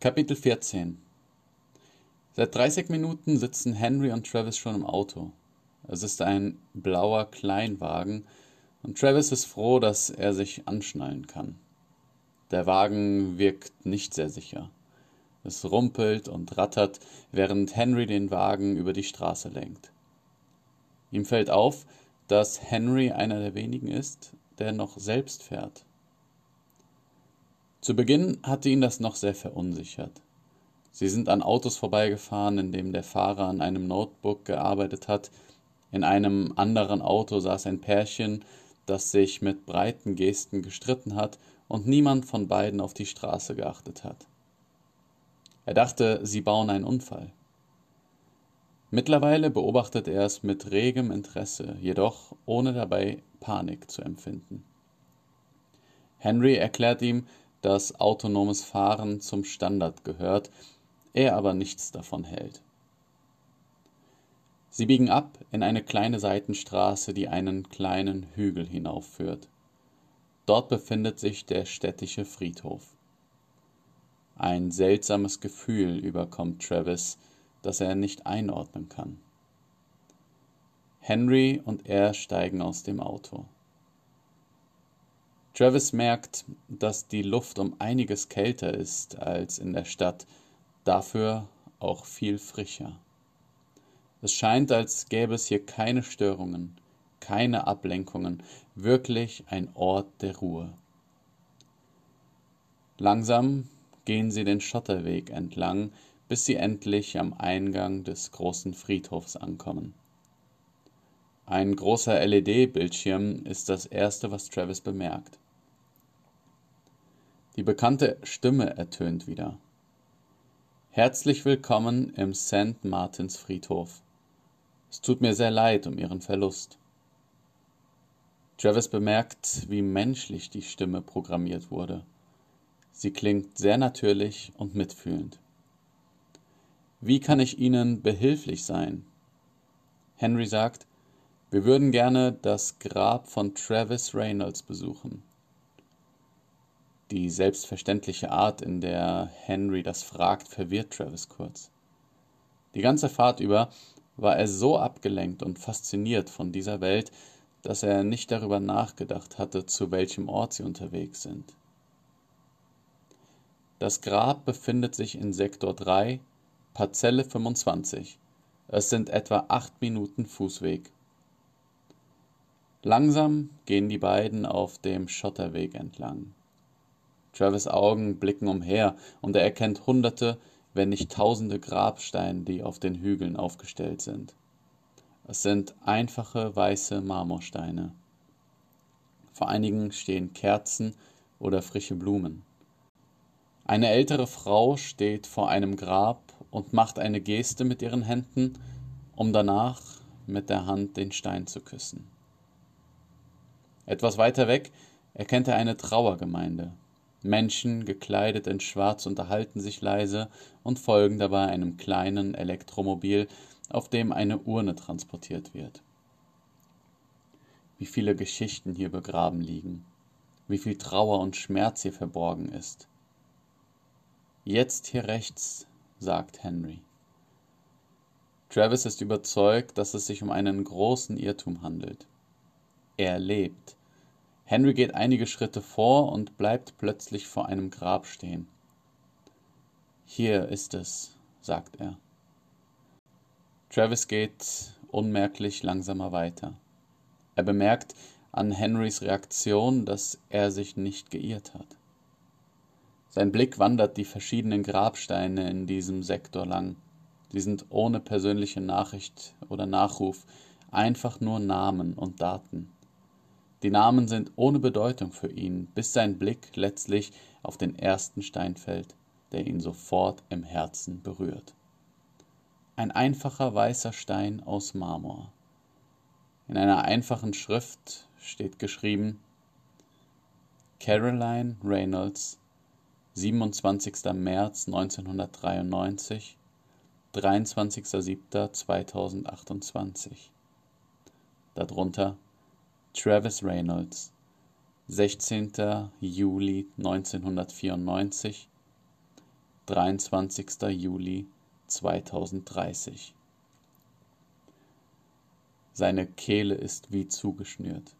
Kapitel 14 Seit 30 Minuten sitzen Henry und Travis schon im Auto. Es ist ein blauer Kleinwagen und Travis ist froh, dass er sich anschnallen kann. Der Wagen wirkt nicht sehr sicher. Es rumpelt und rattert, während Henry den Wagen über die Straße lenkt. Ihm fällt auf, dass Henry einer der wenigen ist, der noch selbst fährt. Zu Beginn hatte ihn das noch sehr verunsichert. Sie sind an Autos vorbeigefahren, in dem der Fahrer an einem Notebook gearbeitet hat. In einem anderen Auto saß ein Pärchen, das sich mit breiten Gesten gestritten hat und niemand von beiden auf die Straße geachtet hat. Er dachte, sie bauen einen Unfall. Mittlerweile beobachtet er es mit regem Interesse, jedoch ohne dabei Panik zu empfinden. Henry erklärt ihm, dass autonomes Fahren zum Standard gehört, er aber nichts davon hält. Sie biegen ab in eine kleine Seitenstraße, die einen kleinen Hügel hinaufführt. Dort befindet sich der städtische Friedhof. Ein seltsames Gefühl überkommt Travis, das er nicht einordnen kann. Henry und er steigen aus dem Auto. Travis merkt, dass die Luft um einiges kälter ist als in der Stadt, dafür auch viel frischer. Es scheint, als gäbe es hier keine Störungen, keine Ablenkungen, wirklich ein Ort der Ruhe. Langsam gehen sie den Schotterweg entlang, bis sie endlich am Eingang des großen Friedhofs ankommen. Ein großer LED-Bildschirm ist das erste, was Travis bemerkt. Die bekannte Stimme ertönt wieder. Herzlich willkommen im St. Martins Friedhof. Es tut mir sehr leid um Ihren Verlust. Travis bemerkt, wie menschlich die Stimme programmiert wurde. Sie klingt sehr natürlich und mitfühlend. Wie kann ich Ihnen behilflich sein? Henry sagt, wir würden gerne das Grab von Travis Reynolds besuchen. Die selbstverständliche Art, in der Henry das fragt, verwirrt Travis kurz. Die ganze Fahrt über war er so abgelenkt und fasziniert von dieser Welt, dass er nicht darüber nachgedacht hatte, zu welchem Ort sie unterwegs sind. Das Grab befindet sich in Sektor 3, Parzelle 25. Es sind etwa acht Minuten Fußweg. Langsam gehen die beiden auf dem Schotterweg entlang. Travis Augen blicken umher und er erkennt Hunderte, wenn nicht Tausende Grabsteine, die auf den Hügeln aufgestellt sind. Es sind einfache weiße Marmorsteine. Vor einigen stehen Kerzen oder frische Blumen. Eine ältere Frau steht vor einem Grab und macht eine Geste mit ihren Händen, um danach mit der Hand den Stein zu küssen. Etwas weiter weg erkennt er eine Trauergemeinde. Menschen, gekleidet in Schwarz, unterhalten sich leise und folgen dabei einem kleinen Elektromobil, auf dem eine Urne transportiert wird. Wie viele Geschichten hier begraben liegen, wie viel Trauer und Schmerz hier verborgen ist. Jetzt hier rechts, sagt Henry. Travis ist überzeugt, dass es sich um einen großen Irrtum handelt. Er lebt. Henry geht einige Schritte vor und bleibt plötzlich vor einem Grab stehen. Hier ist es, sagt er. Travis geht unmerklich langsamer weiter. Er bemerkt an Henrys Reaktion, dass er sich nicht geirrt hat. Sein Blick wandert die verschiedenen Grabsteine in diesem Sektor lang. Sie sind ohne persönliche Nachricht oder Nachruf, einfach nur Namen und Daten. Die Namen sind ohne Bedeutung für ihn, bis sein Blick letztlich auf den ersten Stein fällt, der ihn sofort im Herzen berührt. Ein einfacher weißer Stein aus Marmor. In einer einfachen Schrift steht geschrieben Caroline Reynolds, 27. März 1993, 23.07.2028. Darunter Travis Reynolds, 16. Juli 1994, 23. Juli 2030. Seine Kehle ist wie zugeschnürt.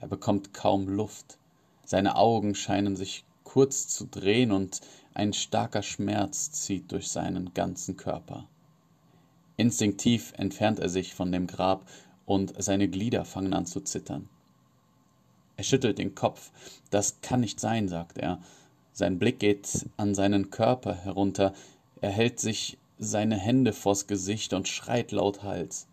Er bekommt kaum Luft. Seine Augen scheinen sich kurz zu drehen und ein starker Schmerz zieht durch seinen ganzen Körper. Instinktiv entfernt er sich von dem Grab und seine Glieder fangen an zu zittern. Er schüttelt den Kopf. Das kann nicht sein, sagt er. Sein Blick geht an seinen Körper herunter. Er hält sich seine Hände vors Gesicht und schreit lauthals.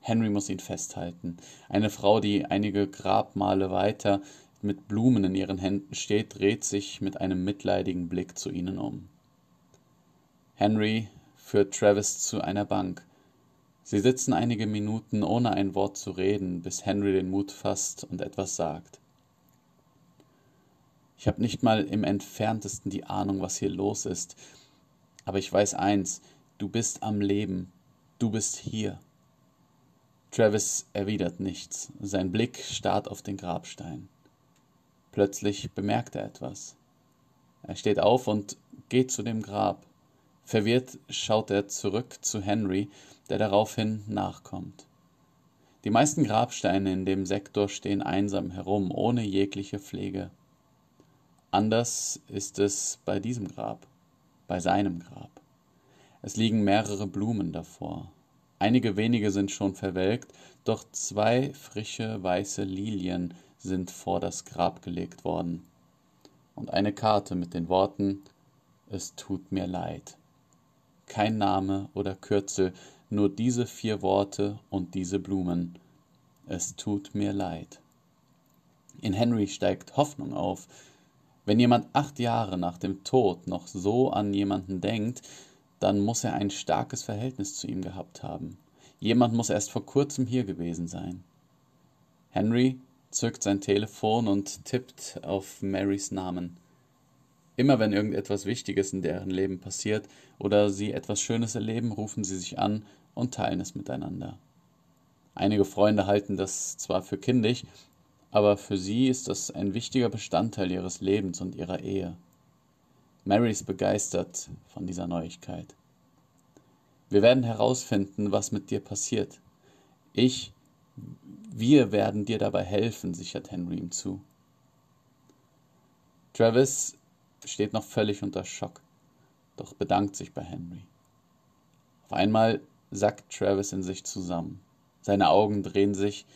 Henry muss ihn festhalten. Eine Frau, die einige Grabmale weiter mit Blumen in ihren Händen steht, dreht sich mit einem mitleidigen Blick zu ihnen um. Henry führt Travis zu einer Bank. Sie sitzen einige Minuten ohne ein Wort zu reden, bis Henry den Mut fasst und etwas sagt. Ich habe nicht mal im entferntesten die Ahnung, was hier los ist, aber ich weiß eins, du bist am Leben, du bist hier. Travis erwidert nichts, sein Blick starrt auf den Grabstein. Plötzlich bemerkt er etwas. Er steht auf und geht zu dem Grab. Verwirrt schaut er zurück zu Henry, der daraufhin nachkommt. Die meisten Grabsteine in dem Sektor stehen einsam herum, ohne jegliche Pflege. Anders ist es bei diesem Grab, bei seinem Grab. Es liegen mehrere Blumen davor. Einige wenige sind schon verwelkt, doch zwei frische weiße Lilien sind vor das Grab gelegt worden. Und eine Karte mit den Worten Es tut mir leid. Kein Name oder Kürzel, nur diese vier Worte und diese Blumen. Es tut mir leid. In Henry steigt Hoffnung auf. Wenn jemand acht Jahre nach dem Tod noch so an jemanden denkt, dann muss er ein starkes Verhältnis zu ihm gehabt haben. Jemand muss erst vor kurzem hier gewesen sein. Henry zückt sein Telefon und tippt auf Marys Namen. Immer wenn irgendetwas Wichtiges in deren Leben passiert oder sie etwas Schönes erleben, rufen sie sich an und teilen es miteinander. Einige Freunde halten das zwar für kindisch, aber für sie ist das ein wichtiger Bestandteil ihres Lebens und ihrer Ehe. Mary ist begeistert von dieser Neuigkeit. Wir werden herausfinden, was mit dir passiert. Ich wir werden dir dabei helfen, sichert Henry ihm zu. Travis steht noch völlig unter Schock, doch bedankt sich bei Henry. Auf einmal sackt Travis in sich zusammen. Seine Augen drehen sich,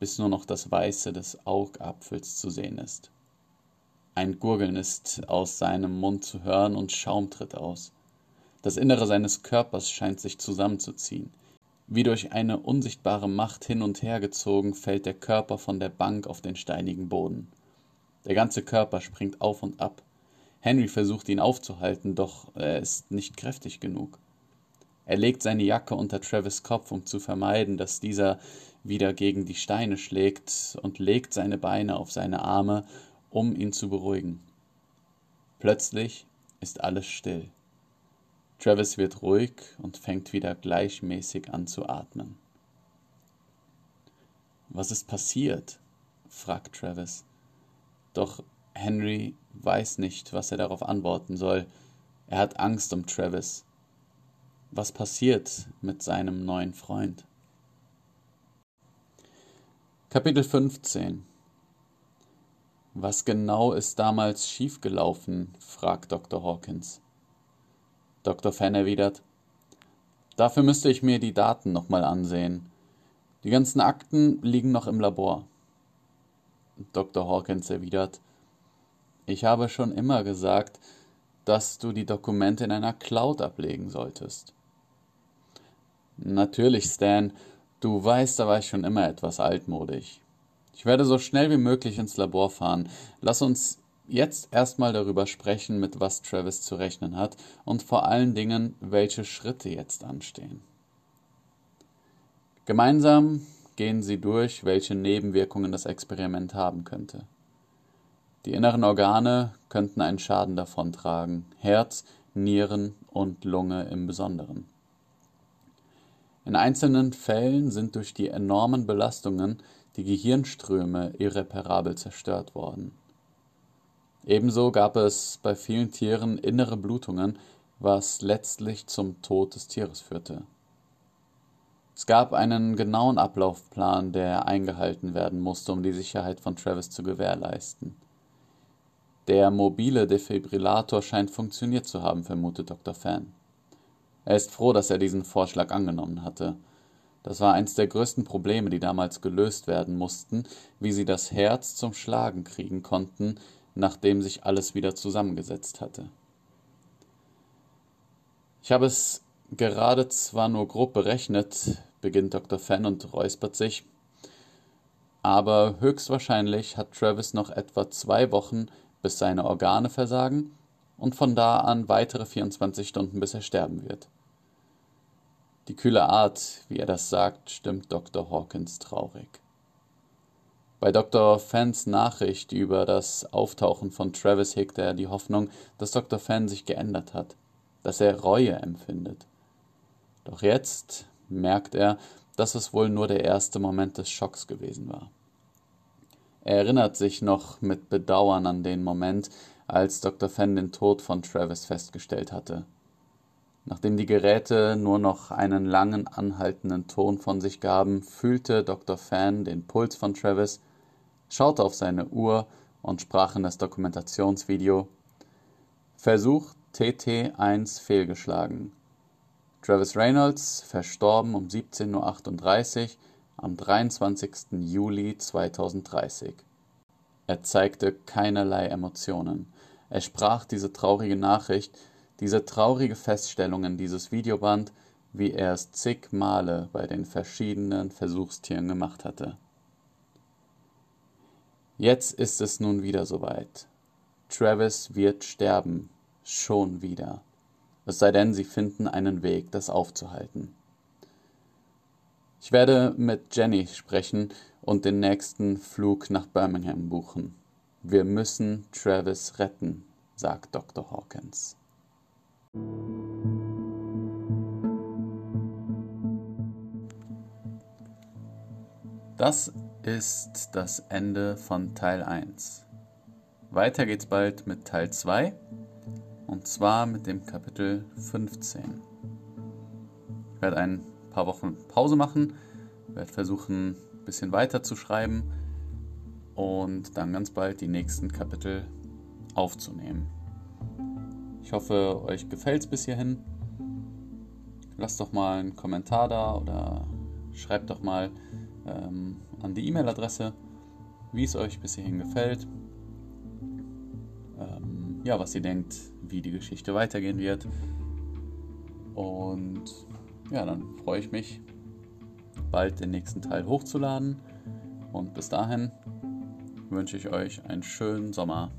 bis nur noch das Weiße des Augapfels zu sehen ist. Ein Gurgeln ist aus seinem Mund zu hören und Schaum tritt aus. Das Innere seines Körpers scheint sich zusammenzuziehen. Wie durch eine unsichtbare Macht hin und her gezogen, fällt der Körper von der Bank auf den steinigen Boden. Der ganze Körper springt auf und ab. Henry versucht ihn aufzuhalten, doch er ist nicht kräftig genug. Er legt seine Jacke unter Travis Kopf, um zu vermeiden, dass dieser wieder gegen die Steine schlägt, und legt seine Beine auf seine Arme, um ihn zu beruhigen. Plötzlich ist alles still. Travis wird ruhig und fängt wieder gleichmäßig an zu atmen. Was ist passiert? fragt Travis. Doch Henry weiß nicht, was er darauf antworten soll. Er hat Angst um Travis. Was passiert mit seinem neuen Freund? Kapitel 15 Was genau ist damals schiefgelaufen? fragt Dr. Hawkins. Dr. Fenn erwidert, dafür müsste ich mir die Daten nochmal ansehen. Die ganzen Akten liegen noch im Labor. Dr. Hawkins erwidert, ich habe schon immer gesagt, dass du die Dokumente in einer Cloud ablegen solltest. Natürlich, Stan, du weißt, da war ich schon immer etwas altmodisch. Ich werde so schnell wie möglich ins Labor fahren. Lass uns jetzt erstmal darüber sprechen, mit was Travis zu rechnen hat und vor allen Dingen, welche Schritte jetzt anstehen. Gemeinsam gehen sie durch, welche Nebenwirkungen das Experiment haben könnte. Die inneren Organe könnten einen Schaden davontragen, Herz, Nieren und Lunge im Besonderen. In einzelnen Fällen sind durch die enormen Belastungen die Gehirnströme irreparabel zerstört worden. Ebenso gab es bei vielen Tieren innere Blutungen, was letztlich zum Tod des Tieres führte. Es gab einen genauen Ablaufplan, der eingehalten werden musste, um die Sicherheit von Travis zu gewährleisten. Der mobile Defibrillator scheint funktioniert zu haben, vermutet Dr. Fan. Er ist froh, dass er diesen Vorschlag angenommen hatte. Das war eins der größten Probleme, die damals gelöst werden mussten, wie sie das Herz zum Schlagen kriegen konnten, nachdem sich alles wieder zusammengesetzt hatte. Ich habe es gerade zwar nur grob berechnet, beginnt Dr. Fenn und räuspert sich, aber höchstwahrscheinlich hat Travis noch etwa zwei Wochen, bis seine Organe versagen und von da an weitere 24 Stunden, bis er sterben wird. Die kühle Art, wie er das sagt, stimmt Dr. Hawkins traurig. Bei Dr. Fans Nachricht über das Auftauchen von Travis hegte er die Hoffnung, dass Dr. Fan sich geändert hat, dass er Reue empfindet. Doch jetzt merkt er, dass es wohl nur der erste Moment des Schocks gewesen war. Er erinnert sich noch mit Bedauern an den Moment, als Dr. Fan den Tod von Travis festgestellt hatte. Nachdem die Geräte nur noch einen langen, anhaltenden Ton von sich gaben, fühlte Dr. Fan den Puls von Travis, schaute auf seine Uhr und sprach in das Dokumentationsvideo Versuch TT1 fehlgeschlagen. Travis Reynolds verstorben um 17.38 Uhr am 23. Juli 2030. Er zeigte keinerlei Emotionen. Er sprach diese traurige Nachricht diese traurige Feststellung in dieses Videoband, wie er es zig Male bei den verschiedenen Versuchstieren gemacht hatte. Jetzt ist es nun wieder soweit. Travis wird sterben, schon wieder. Es sei denn, sie finden einen Weg, das aufzuhalten. Ich werde mit Jenny sprechen und den nächsten Flug nach Birmingham buchen. Wir müssen Travis retten, sagt Dr. Hawkins. Das ist das Ende von Teil 1. Weiter geht's bald mit Teil 2 und zwar mit dem Kapitel 15. Ich werde ein paar Wochen Pause machen, werde versuchen, ein bisschen weiter zu schreiben und dann ganz bald die nächsten Kapitel aufzunehmen. Ich hoffe, euch gefällt es bis hierhin. Lasst doch mal einen Kommentar da oder schreibt doch mal ähm, an die E-Mail-Adresse, wie es euch bis hierhin gefällt. Ähm, ja, was ihr denkt, wie die Geschichte weitergehen wird. Und ja, dann freue ich mich, bald den nächsten Teil hochzuladen. Und bis dahin wünsche ich euch einen schönen Sommer.